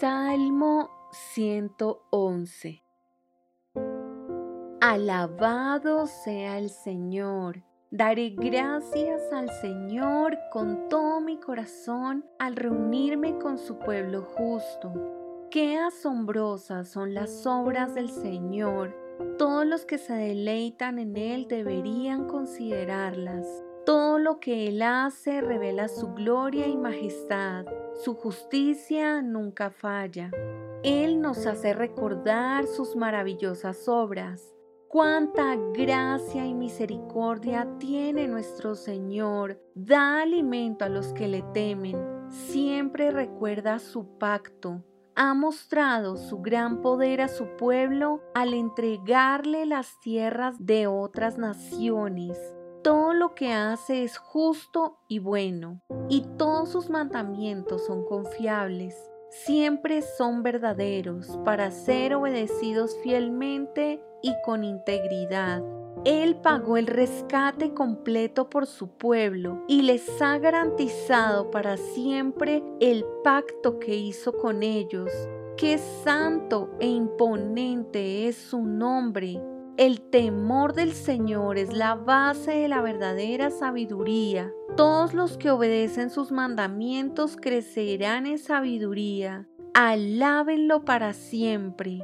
Salmo 111 Alabado sea el Señor. Daré gracias al Señor con todo mi corazón al reunirme con su pueblo justo. Qué asombrosas son las obras del Señor. Todos los que se deleitan en Él deberían considerarlas. Todo lo que Él hace revela su gloria y majestad. Su justicia nunca falla. Él nos hace recordar sus maravillosas obras. Cuánta gracia y misericordia tiene nuestro Señor. Da alimento a los que le temen. Siempre recuerda su pacto. Ha mostrado su gran poder a su pueblo al entregarle las tierras de otras naciones. Todo lo que hace es justo y bueno, y todos sus mandamientos son confiables. Siempre son verdaderos para ser obedecidos fielmente y con integridad. Él pagó el rescate completo por su pueblo y les ha garantizado para siempre el pacto que hizo con ellos. Qué santo e imponente es su nombre. El temor del Señor es la base de la verdadera sabiduría. Todos los que obedecen sus mandamientos crecerán en sabiduría. Alábenlo para siempre.